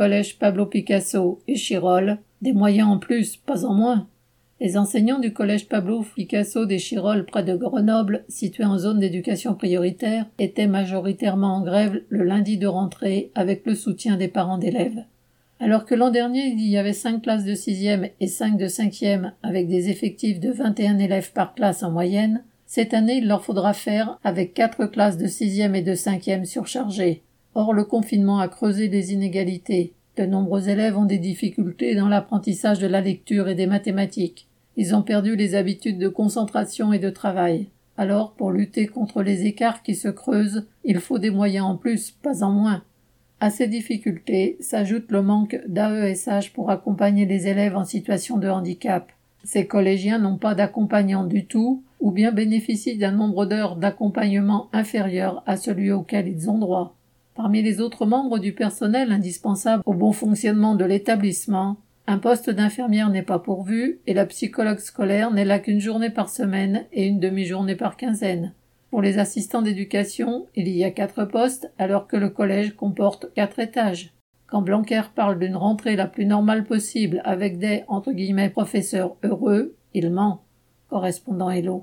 collège Pablo Picasso et Chirol, des moyens en plus, pas en moins. Les enseignants du collège Pablo Picasso des Chirol près de Grenoble, situé en zone d'éducation prioritaire, étaient majoritairement en grève le lundi de rentrée avec le soutien des parents d'élèves. Alors que l'an dernier il y avait cinq classes de sixième et cinq de cinquième avec des effectifs de 21 élèves par classe en moyenne, cette année il leur faudra faire avec quatre classes de sixième et de cinquième surchargées. Or le confinement a creusé les inégalités. De nombreux élèves ont des difficultés dans l'apprentissage de la lecture et des mathématiques. Ils ont perdu les habitudes de concentration et de travail. Alors, pour lutter contre les écarts qui se creusent, il faut des moyens en plus, pas en moins. À ces difficultés s'ajoute le manque d'AESH pour accompagner les élèves en situation de handicap. Ces collégiens n'ont pas d'accompagnant du tout, ou bien bénéficient d'un nombre d'heures d'accompagnement inférieur à celui auquel ils ont droit. Parmi les autres membres du personnel indispensable au bon fonctionnement de l'établissement, un poste d'infirmière n'est pas pourvu et la psychologue scolaire n'est là qu'une journée par semaine et une demi-journée par quinzaine. Pour les assistants d'éducation, il y a quatre postes alors que le collège comporte quatre étages. Quand Blanquer parle d'une rentrée la plus normale possible avec des entre guillemets professeurs heureux, il ment. Correspondant Hello.